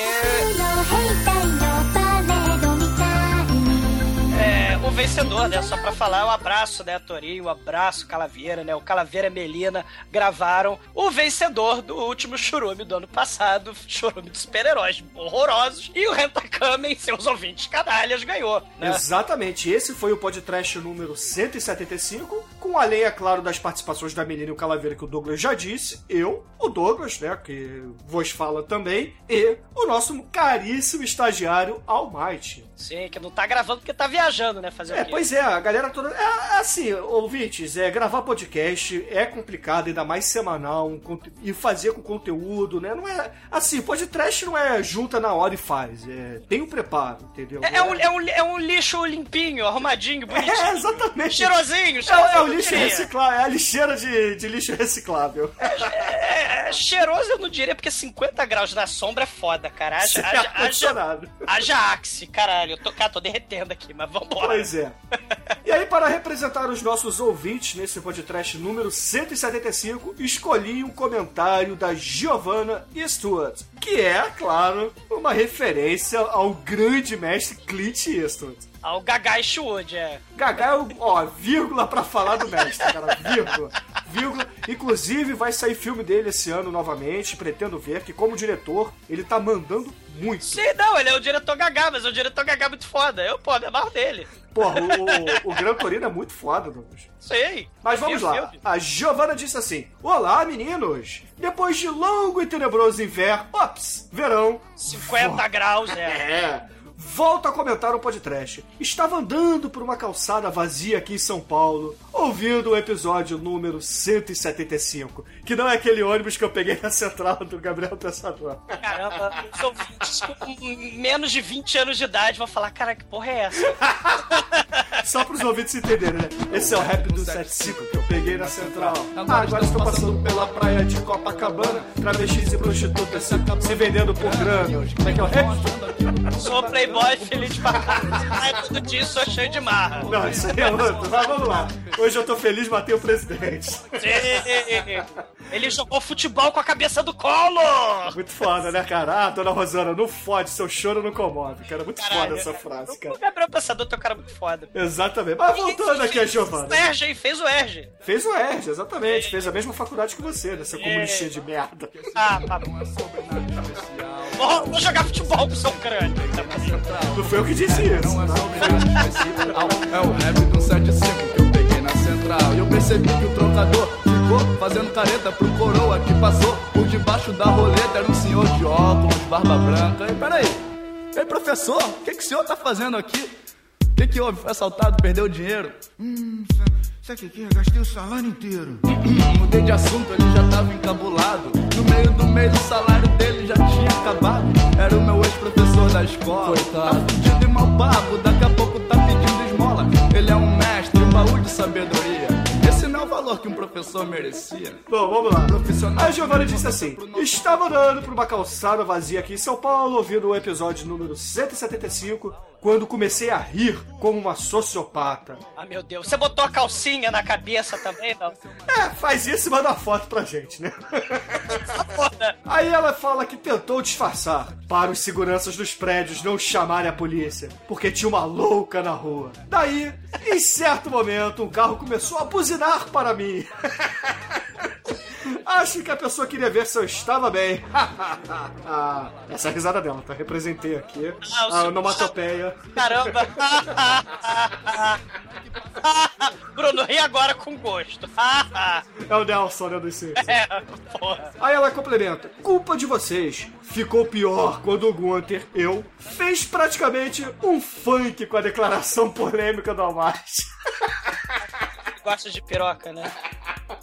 Vencedor, né? Só pra falar, o um abraço, né, Torinho, um abraço, Calaveira, né? O Calaveira e Melina gravaram o vencedor do último churume do ano passado, churume de super-heróis horrorosos, e o Rentakamen, seus ouvintes canalhas, ganhou. Né? Exatamente, esse foi o podcast número 175, com além, é claro, das participações da Melina e o Calaveira, que o Douglas já disse, eu, o Douglas, né, que vos fala também, e o nosso caríssimo estagiário Almighty. Sim, que não tá gravando porque tá viajando, né? Fazer é, pois é, a galera toda. É, assim, ouvintes, é, gravar podcast é complicado, ainda mais semanal, um, e fazer com conteúdo, né? Não é. Assim, podcast não é junta na hora e faz. É, tem um preparo, entendeu? É, é, um, é, um, é um lixo limpinho, arrumadinho, bonitinho. É, exatamente. Cheirosinho, cheirosinho. É, é lixo reciclável, é a lixeira de, de lixo reciclável. É, é, é, cheiroso eu não diria, porque 50 graus na sombra é foda, cara. Haja, haja, haja, haja axe, caralho. Eu tô, cara, tô derretendo aqui, mas vambora. Pois é. E aí, para representar os nossos ouvintes nesse podcast número 175, escolhi um comentário da Giovanna Eastwood, que é, claro, uma referência ao grande mestre Clint Eastwood. Ao Gagai Eastwood, é. Gagá é o, ó, vírgula pra falar do mestre, cara, vírgula. Vírgula. Inclusive, vai sair filme dele esse ano novamente, pretendo ver, que como diretor, ele tá mandando muito. Sim, não, ele é o diretor Gaga, mas é o diretor Gaga muito foda. Eu, pô, me amarro dele. Porra, o, o, o Gran Torino é muito foda, Douglas. Sei. Mas vamos o lá. filme. A Giovanna disse assim: Olá, meninos! Depois de longo e tenebroso inverno, ops, verão, 50 graus, é. é. Volto a comentar o podcast. Estava andando por uma calçada vazia aqui em São Paulo, ouvindo o episódio número 175, que não é aquele ônibus que eu peguei na central do Gabriel Pensador. Caramba, os ouvintes com menos de 20 anos de idade vão falar, cara, que porra é essa? Só para os ouvintes entenderem, né? Esse é o rap do 75 que eu peguei na central. Ah, agora estou passando pela praia de Copacabana, travestis e prostitutas se, se vendendo por grana. Como é que é o rap? Sou playboy, feliz pra caralho. Ai, todo dia sou cheio de marra. Não, isso aí é outro. Mas vamos lá. Hoje eu tô feliz, matei o presidente. Sim. Ele jogou futebol com a cabeça do colo! Muito foda, né, cara? Ah, dona Rosana, não fode, seu choro não comove. Cara, muito Caralho. foda essa frase, cara. O Gabriel Pensador tem um cara muito foda. Exatamente. Mas voltando aqui a Giovana. O Erge, hein? Fez o Erge. Fez o ERJ, exatamente. Fez a mesma faculdade que você, né, seu comunistinha de merda. Ah, tá bom. Vou, vou jogar futebol com seu crânio. Não foi eu que disse isso. É é o rap do 75 que eu peguei na central. E eu percebi que o trocador ficou fazendo careta pro coroa que passou por debaixo da roleta. Era um senhor de óculos, barba branca. E peraí, ei professor, o que, que o senhor tá fazendo aqui? O que, que houve? Foi assaltado, perdeu dinheiro? Hum, sabe o que é? Gastei o salário inteiro. Mudei de assunto, ele já tava encabulado. No meio do mês o salário dele já tinha acabado. Era o meu ex-professor da escola. Tá fudido e mal pago, daqui a pouco tá pedindo esmola. Ele é um mestre, um baú de sabedoria. Esse não é o valor que um professor merecia. Bom, vamos lá. Profissional. A Giovanna disse assim: Estava andando por uma calçada vazia aqui em São Paulo, ouvindo o episódio número 175, quando comecei a rir como uma sociopata. Ah, meu Deus. Você botou a calcinha na cabeça também, não? É, faz isso e manda foto pra gente, né? Foda. Aí ela fala que tentou disfarçar para os seguranças dos prédios não chamarem a polícia, porque tinha uma louca na rua. Daí, em certo momento, um carro começou a buzinar para mim. Acho que a pessoa queria ver se eu estava bem. Ah, Essa é a risada dela, tá? Representei aqui Ah, a onomatopeia. Caramba. Bruno, ri agora com gosto. É o Nelson, né, dos Simpsons. é, porra. Aí ela complementa: culpa de vocês. Ficou pior quando o Gunter, eu, fez praticamente um funk com a declaração polêmica do Almighty. Gosta de piroca, né?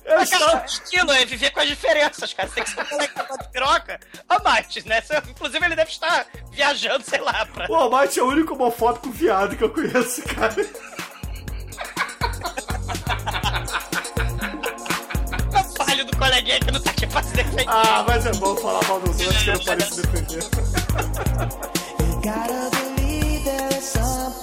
Eu Mas, cara, estilo é viver com as diferenças, cara. Você tem que ser um moleque que gosta de piroca a mais, né? Você- inclusive, ele deve estar viajando, sei lá, pra. o Almighty é o único homofóbico viado que eu conheço, cara. O falho do coleguinha que não tá aqui pra se defender. Ah, mas é bom falar mal dos outros que não podem se defender. Gotta believe there is something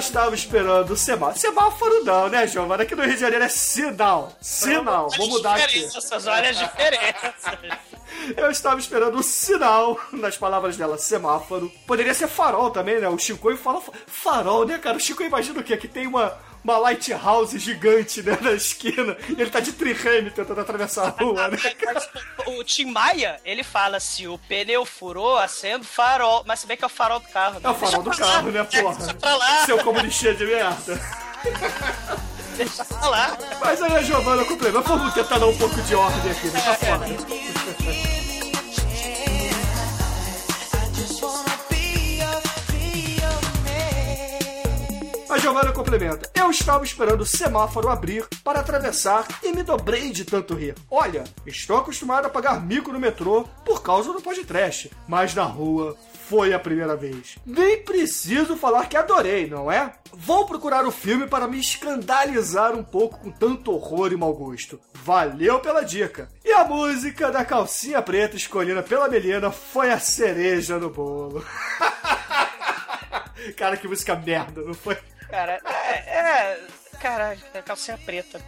estava esperando o semáforo. Semáforo não, né, Giovanna? Aqui no Rio de Janeiro é sinal. Sinal. Vou mudar aqui. Diferenças, olha as diferenças. Eu estava esperando um sinal, nas palavras dela, semáforo. Poderia ser farol também, né? O Chico fala fa- farol, né, cara? O Chico imagina o quê? Que tem uma, uma lighthouse gigante, né, na esquina. E ele tá de trireme tentando atravessar a rua, né? O Tim Maia, ele fala: se o pneu furou, acende o farol. Mas se bem que é o farol do carro. né? É o farol do Deixa carro, lá. né, porra? Deixa pra lá, Seu comunistinha de merda. deixa pra lá. Mas aí a Giovanna complementa. Vamos tentar dar um pouco de ordem aqui, né? Tá foda. A Giovanna complementa. Eu estava esperando o semáforo abrir para atravessar e me dobrei de tanto rir. Olha, estou acostumado a pagar mico no metrô por causa do podcast, mas na rua foi a primeira vez. Nem preciso falar que adorei, não é? Vou procurar o filme para me escandalizar um pouco com tanto horror e mau gosto. Valeu pela dica. E a música da calcinha preta escolhida pela Melina foi a cereja no bolo. Cara, que música merda, não foi? Cara, é. é caralho, é calcinha preta.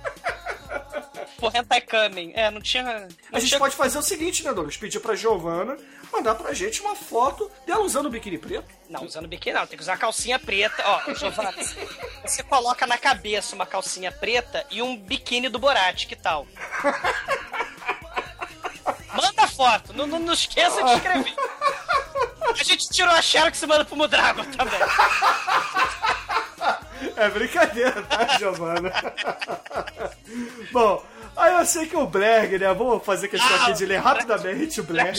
Pô, Hentai Coming. É, não tinha. Não A gente tinha... pode fazer o seguinte, né, Douglas? Pedir pra Giovana mandar pra gente uma foto dela usando o biquíni preto. Não, usando biquíni não, tem que usar calcinha preta. Ó, Giovana, você coloca na cabeça uma calcinha preta e um biquíni do Borat, que tal? Manda foto, não, não, não esqueça de escrever. A gente tirou a Xerox e manda pro Mudrago também. É brincadeira, tá, Giovana? Bom, aí eu sei que o Blerg, né? Vamos fazer questão aqui de ler rapidamente o Blerg.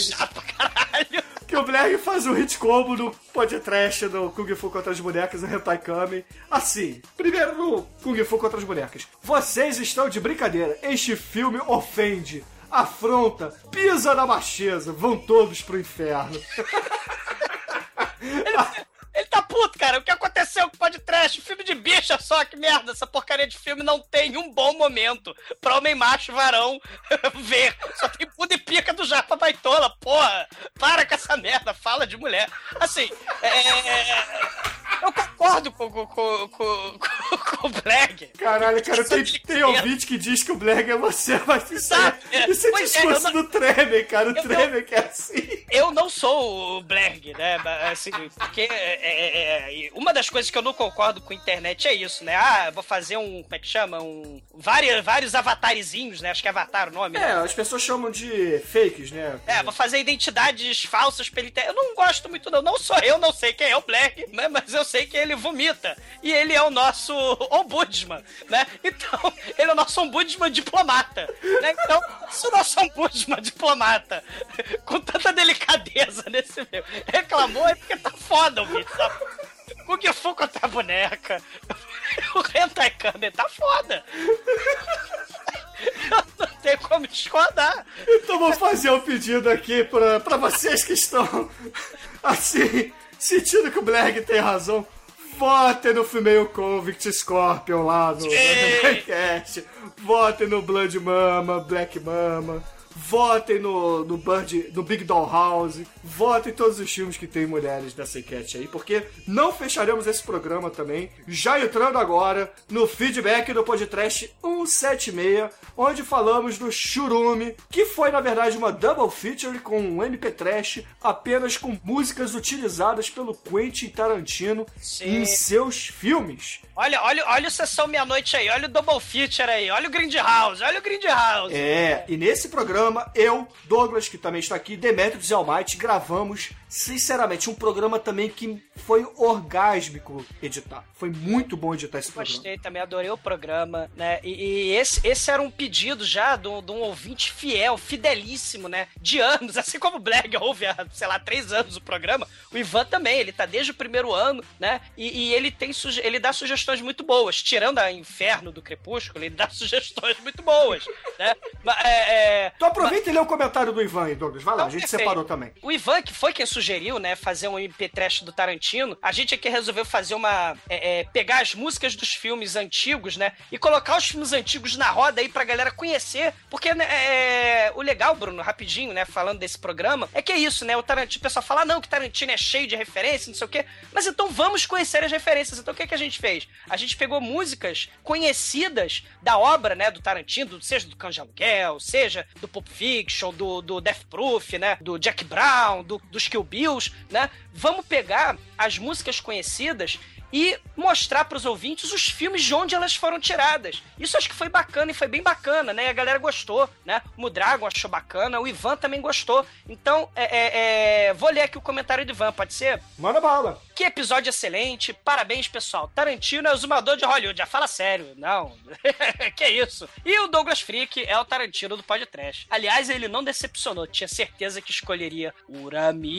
Que o Blerg faz um hit combo no podcast do Kung Fu contra as bonecas no Hentai Kami. Assim, primeiro no Kung Fu contra as bonecas. Vocês estão de brincadeira. Este filme ofende, afronta, pisa na macheza. Vão todos pro inferno. Ele tá puto, cara. O que aconteceu com o podcast? Filme de bicha só, que merda. Essa porcaria de filme não tem um bom momento pra homem macho varão ver. Só tem bunda e pica do Japa Baitola, porra. Para com essa merda, fala de mulher. Assim, é... Eu concordo com, com, com, com, com o Blag. Caralho, cara, tem, tem ouvinte que diz que o Blag é você, mas isso é, isso é Pois é, discurso eu não- do Tremer, cara. O Tremer que é assim. Eu não sou o Blerg, né? Assim, porque é, é, é, uma das coisas que eu não concordo com a internet é isso, né? Ah, vou fazer um. Como é que chama? Um. Vários, vários avatarezinhos, né? Acho que é avatar o nome, É, né? as pessoas chamam de fakes, né? É, vou fazer identidades falsas pela internet. Eu não gosto muito, não. Não sou eu, não sei quem é o Black, né? Mas eu sei que ele vomita. E ele é o nosso ombudsman, né? Então, é o nosso ombudsman diplomata. Né? Então, se o nosso ombudsman diplomata, com tanta delicadeza nesse meu, reclamou, é porque tá foda o vídeo, sabe? O que for contra a boneca, o Hentai Kamen tá foda. Eu não tenho como discordar. Então vou fazer um pedido aqui pra, pra vocês que estão, assim, sentindo que o Blag tem razão. Votem no Female Convict Scorpion lá no Blackcast. Votem no Blood Mama, Black Mama. Votem no, no, Bird, no Big Doll House. Votem em todos os filmes que tem mulheres dessa enquete aí, porque não fecharemos esse programa também. Já entrando agora no feedback do podcast 176, onde falamos do Churume, que foi na verdade uma double feature com um MP Trash apenas com músicas utilizadas pelo Quentin Tarantino em seus filmes. Olha, olha, olha o Sessão Meia-Noite aí, olha o Double Feature aí, olha o Grindhouse, olha o Grindhouse. É, e nesse programa, eu, Douglas, que também está aqui, Demetrius e Almighty, gravamos, sinceramente, um programa também que foi orgásmico editar. Foi muito bom editar esse programa. Gostei também, adorei o programa, né? E, e esse, esse era um pedido já de um, ouvinte fiel, fidelíssimo, né? De anos, assim como o Blag ouve há, sei lá, três anos o programa, o Ivan também, ele tá desde o primeiro ano, né? E, e ele tem ele dá sugestões muito boas, tirando a Inferno do Crepúsculo, ele dá sugestões muito boas, né? Mas, é, é, Então aproveita e lê o comentário do Ivan aí, Douglas. Vai lá, Não, a gente perfeito. separou também. O Ivan, que foi quem sugeriu, né, fazer um MP Trash do Tarantino, a gente aqui resolveu fazer uma. é, é, pegar as músicas dos filmes antigos, né? E colocar os filmes antigos na roda aí pra galera conhecer. Porque né, é, o legal, Bruno, rapidinho, né, falando desse programa, é que é isso, né? O Tarantino, o pessoal fala, "Ah, não, que Tarantino é cheio de referências, não sei o quê. Mas então vamos conhecer as referências. Então o que, que a gente fez? A gente pegou músicas conhecidas da obra, né, do Tarantino, seja do de Aluguel, seja do Pulp Fiction, do, do Death Proof, né, do Jack Brown, do, dos Kill Bills, né? Vamos pegar as músicas conhecidas e mostrar pros ouvintes os filmes de onde elas foram tiradas. Isso acho que foi bacana e foi bem bacana, né? A galera gostou, né? O Mudragon achou bacana, o Ivan também gostou. Então, é, é, é, vou ler aqui o comentário do Ivan, pode ser? Manda bala. Que episódio excelente, parabéns pessoal. Tarantino é o zumador de Hollywood, já fala sério, não. que isso? E o Douglas Freak é o Tarantino do podcast. Aliás, ele não decepcionou, tinha certeza que escolheria Urami.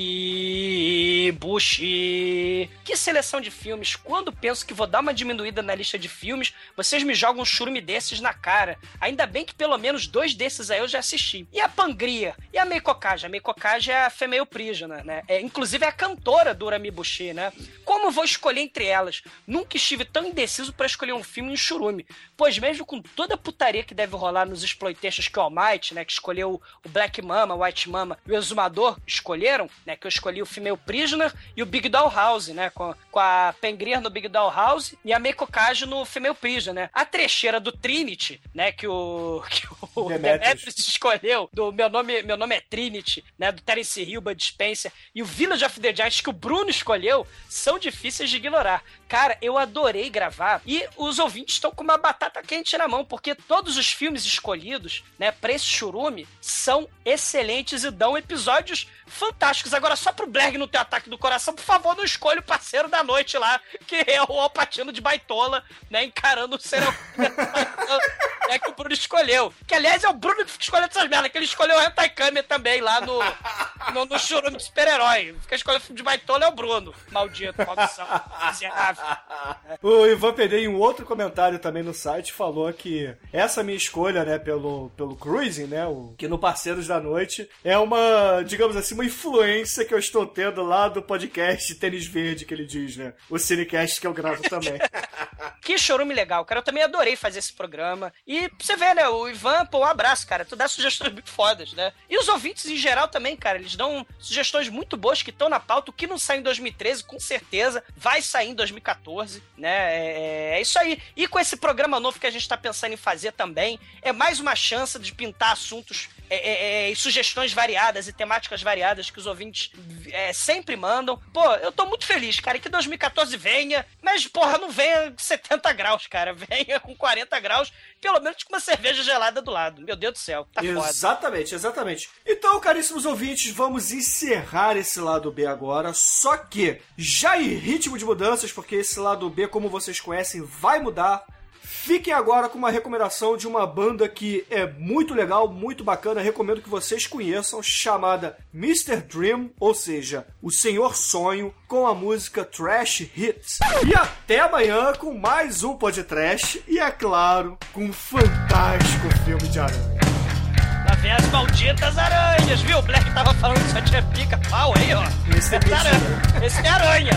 Uramibushi. Que seleção de filmes. Quando penso que vou dar uma diminuída na lista de filmes, vocês me jogam um churume desses na cara. Ainda bem que pelo menos dois desses aí eu já assisti. E a Pangria? E a Meikokaja? A Meikokaja é a Female Prisoner, né? É, inclusive é a cantora do Uramibushi, né? Como vou escolher entre elas? Nunca estive tão indeciso para escolher um filme em churume. Pois mesmo com toda a putaria que deve rolar nos exploitations que o All Might, né? Que escolheu o Black Mama, o White Mama e o Exumador escolheram, né? Que eu escolhi o Female Prisoner e o Big Doll House, né? Com, com a Pengrir no Big Doll House e a Meiko Kaji no Female Prisoner, né? A trecheira do Trinity, né? Que o, que o Demetrius. Demetrius escolheu, do meu nome, meu nome é Trinity, né? Do Terence Hill, Bud Spencer e o Village of the Giants que o Bruno escolheu são difíceis de ignorar. Cara, eu adorei gravar e os ouvintes estão com uma batata quente na mão, porque todos os filmes escolhidos, né, pra esse churume, são excelentes e dão episódios fantásticos. Agora, só pro Blerg não ter ataque do coração, por favor, não escolha o parceiro da noite lá, que é o Alpatino de Baitola, né, encarando o serial é que o Bruno escolheu. Que, aliás, é o Bruno que fica escolhendo essas merdas, que ele escolheu o Hentai Kame também, lá no, no, no churume de super-herói. Fica escolhendo filme de Baitola é o Bruno. Maldito, maldição, miserável. O Ivan Pedei, em um outro comentário também no site, falou que essa minha escolha, né, pelo, pelo Cruising, né, o, que no Parceiros da Noite, é uma, digamos assim, uma influência que eu estou tendo lá do podcast Tênis Verde, que ele diz, né? O Cinecast que eu gravo também. Que chorume legal, cara. Eu também adorei fazer esse programa. E você ver, né? O Ivan, pô, um abraço, cara. Tu dá sugestões muito fodas, né? E os ouvintes em geral também, cara. Eles dão sugestões muito boas que estão na pauta. O que não sai em 2013, com certeza, vai sair em 2014, né? É, é isso aí. E com esse programa novo que a gente tá pensando em fazer também, é mais uma chance de pintar assuntos é, é, é, e sugestões variadas e temáticas variadas que os ouvintes é, sempre mandam. Pô, eu tô muito feliz, cara, que 2014 venha, mas, porra, não venha com 70 graus, cara. Venha com 40 graus, pelo menos com uma cerveja gelada do lado. Meu Deus do céu, tá foda. Exatamente, exatamente. Então, caríssimos ouvintes, vamos encerrar esse lado B agora. Só que, já em ritmo de mudanças, porque esse lado B, como vocês conhecem, vai mudar. Fiquem agora com uma recomendação de uma banda que é muito legal, muito bacana, recomendo que vocês conheçam, chamada Mr. Dream, ou seja, o Senhor Sonho, com a música Trash Hits. E até amanhã com mais um podcast e, é claro, com um fantástico filme de aranha. Vem as malditas aranhas, viu? O Black tava falando que só tinha pica-pau aí, ó. Esse é Esse é aranha. Esse é aranha.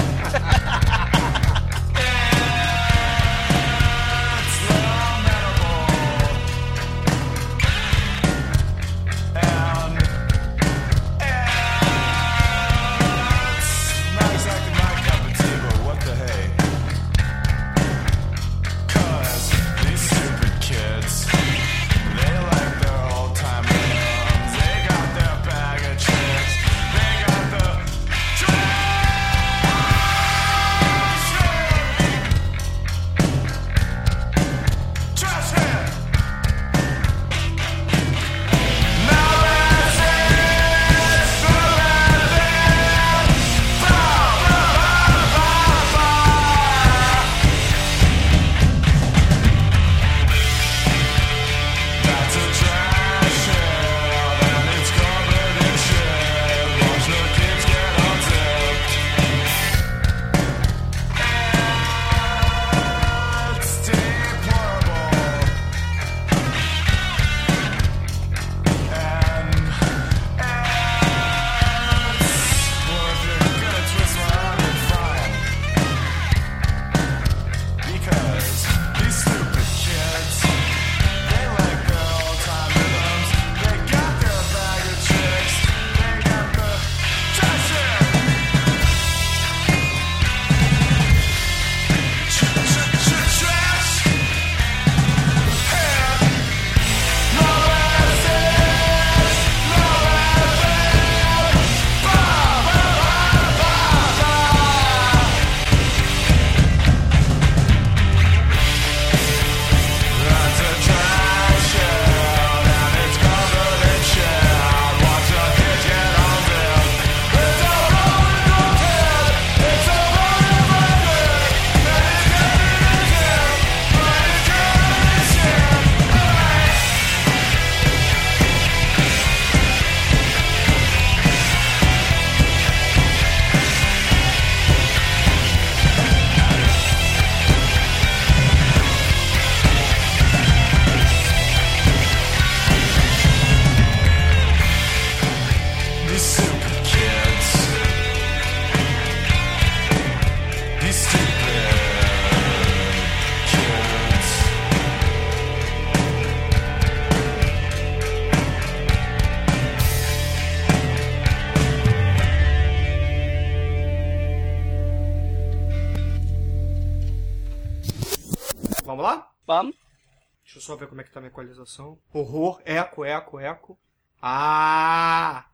Equalização. Horror, eco, eco, eco. Ah!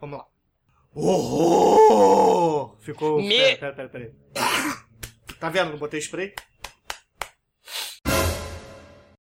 Vamos lá. Horror! Ficou. Me- Pera, pera, pera, pera. Tá vendo? Não botei spray?